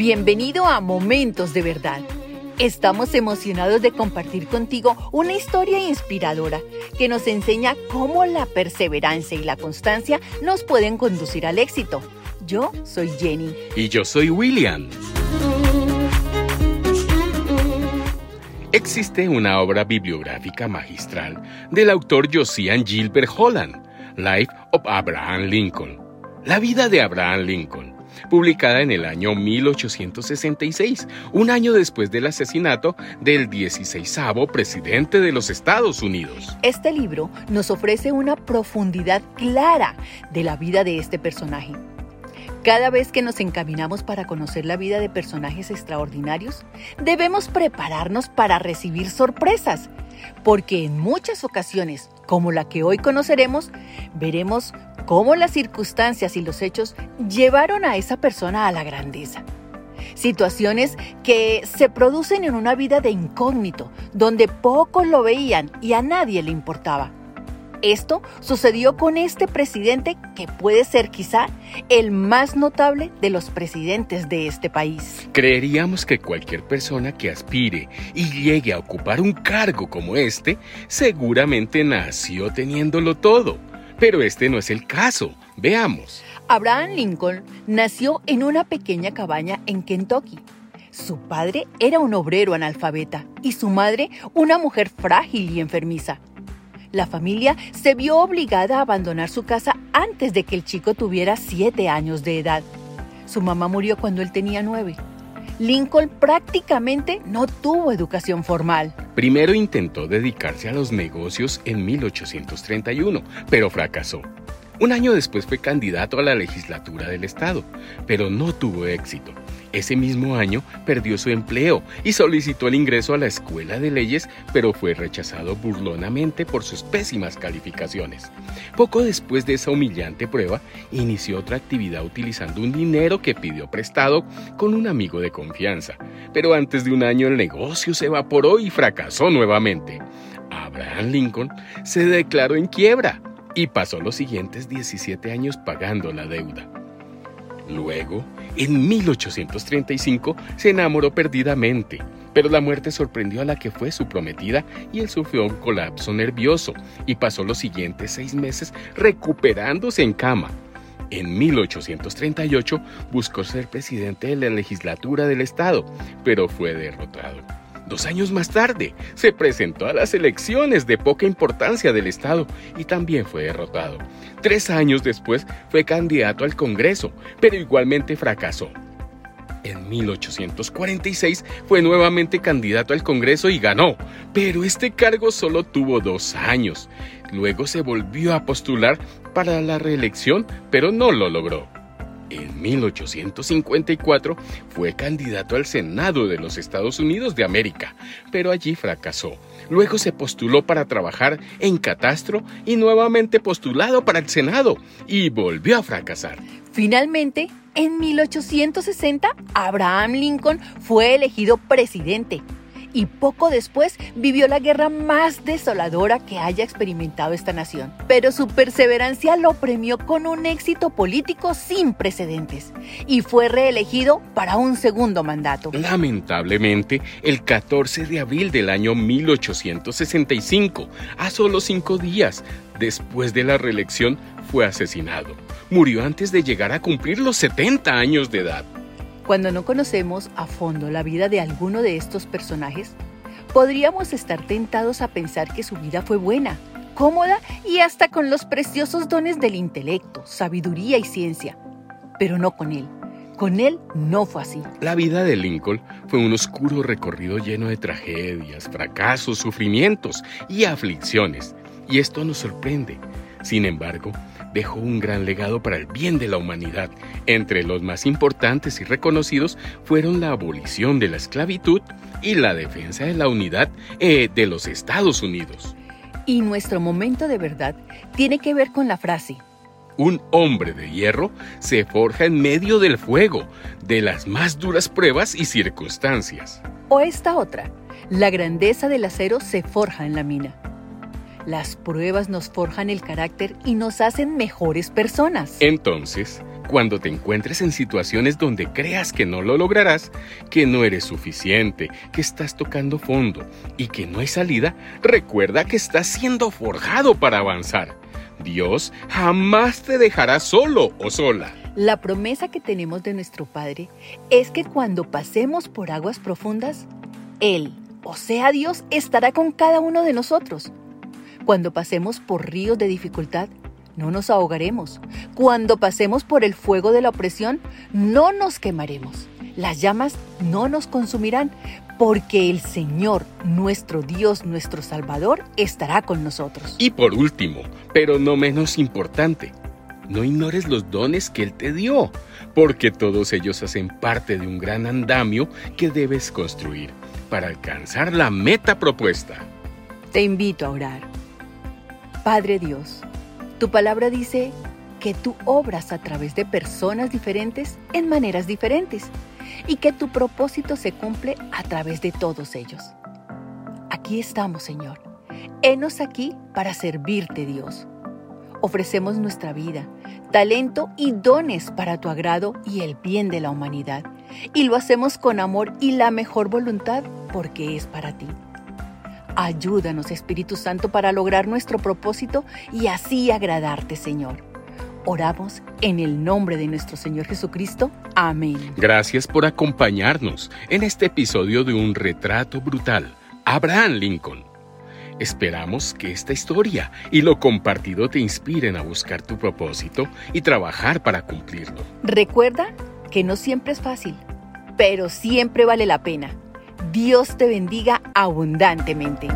Bienvenido a Momentos de Verdad. Estamos emocionados de compartir contigo una historia inspiradora que nos enseña cómo la perseverancia y la constancia nos pueden conducir al éxito. Yo soy Jenny. Y yo soy William. Existe una obra bibliográfica magistral del autor Josiah Gilbert Holland, Life of Abraham Lincoln. La vida de Abraham Lincoln publicada en el año 1866, un año después del asesinato del 16 presidente de los Estados Unidos. Este libro nos ofrece una profundidad clara de la vida de este personaje. Cada vez que nos encaminamos para conocer la vida de personajes extraordinarios, debemos prepararnos para recibir sorpresas, porque en muchas ocasiones, como la que hoy conoceremos, veremos cómo las circunstancias y los hechos llevaron a esa persona a la grandeza. Situaciones que se producen en una vida de incógnito, donde pocos lo veían y a nadie le importaba. Esto sucedió con este presidente que puede ser quizá el más notable de los presidentes de este país. Creeríamos que cualquier persona que aspire y llegue a ocupar un cargo como este seguramente nació teniéndolo todo. Pero este no es el caso. Veamos. Abraham Lincoln nació en una pequeña cabaña en Kentucky. Su padre era un obrero analfabeta y su madre una mujer frágil y enfermiza. La familia se vio obligada a abandonar su casa antes de que el chico tuviera siete años de edad. Su mamá murió cuando él tenía nueve. Lincoln prácticamente no tuvo educación formal. Primero intentó dedicarse a los negocios en 1831, pero fracasó. Un año después fue candidato a la legislatura del estado, pero no tuvo éxito. Ese mismo año perdió su empleo y solicitó el ingreso a la escuela de leyes, pero fue rechazado burlonamente por sus pésimas calificaciones. Poco después de esa humillante prueba, inició otra actividad utilizando un dinero que pidió prestado con un amigo de confianza. Pero antes de un año el negocio se evaporó y fracasó nuevamente. Abraham Lincoln se declaró en quiebra y pasó los siguientes 17 años pagando la deuda. Luego, en 1835, se enamoró perdidamente, pero la muerte sorprendió a la que fue su prometida y él sufrió un colapso nervioso y pasó los siguientes seis meses recuperándose en cama. En 1838 buscó ser presidente de la legislatura del estado, pero fue derrotado. Dos años más tarde, se presentó a las elecciones de poca importancia del Estado y también fue derrotado. Tres años después fue candidato al Congreso, pero igualmente fracasó. En 1846 fue nuevamente candidato al Congreso y ganó, pero este cargo solo tuvo dos años. Luego se volvió a postular para la reelección, pero no lo logró. En 1854 fue candidato al Senado de los Estados Unidos de América, pero allí fracasó. Luego se postuló para trabajar en Catastro y nuevamente postulado para el Senado y volvió a fracasar. Finalmente, en 1860, Abraham Lincoln fue elegido presidente y poco después vivió la guerra más desoladora que haya experimentado esta nación. Pero su perseverancia lo premió con un éxito político sin precedentes y fue reelegido para un segundo mandato. Lamentablemente, el 14 de abril del año 1865, a solo cinco días después de la reelección, fue asesinado. Murió antes de llegar a cumplir los 70 años de edad. Cuando no conocemos a fondo la vida de alguno de estos personajes, podríamos estar tentados a pensar que su vida fue buena, cómoda y hasta con los preciosos dones del intelecto, sabiduría y ciencia. Pero no con él. Con él no fue así. La vida de Lincoln fue un oscuro recorrido lleno de tragedias, fracasos, sufrimientos y aflicciones. Y esto nos sorprende. Sin embargo, dejó un gran legado para el bien de la humanidad. Entre los más importantes y reconocidos fueron la abolición de la esclavitud y la defensa de la unidad eh, de los Estados Unidos. Y nuestro momento de verdad tiene que ver con la frase. Un hombre de hierro se forja en medio del fuego, de las más duras pruebas y circunstancias. O esta otra, la grandeza del acero se forja en la mina. Las pruebas nos forjan el carácter y nos hacen mejores personas. Entonces, Cuando te encuentres en situaciones donde creas que no lo lograrás, que no eres suficiente, que estás tocando fondo y que no hay salida, recuerda que estás siendo forjado para avanzar. Dios jamás te dejará solo o sola. La promesa que tenemos de nuestro Padre es que cuando pasemos por aguas profundas, Él, o sea Dios, estará con cada uno de nosotros. Cuando pasemos por ríos de dificultad, no nos ahogaremos. Cuando pasemos por el fuego de la opresión, no nos quemaremos. Las llamas no nos consumirán, porque el Señor, nuestro Dios, nuestro Salvador, estará con nosotros. Y por último, pero no menos importante, no ignores los dones que Él te dio, porque todos ellos hacen parte de un gran andamio que debes construir para alcanzar la meta propuesta. Te invito a orar. Padre Dios, tu palabra dice que tú obras a través de personas diferentes en maneras diferentes y que tu propósito se cumple a través de todos ellos. Aquí estamos, Señor. Henos aquí para servirte, Dios. Ofrecemos nuestra vida, talento y dones para tu agrado y el bien de la humanidad. Y lo hacemos con amor y la mejor voluntad porque es para ti. Ayúdanos, Espíritu Santo, para lograr nuestro propósito y así agradarte, Señor. Oramos en el nombre de nuestro Señor Jesucristo. Amén. Gracias por acompañarnos en este episodio de Un Retrato Brutal. Abraham Lincoln. Esperamos que esta historia y lo compartido te inspiren a buscar tu propósito y trabajar para cumplirlo. Recuerda que no siempre es fácil, pero siempre vale la pena. Dios te bendiga abundantemente.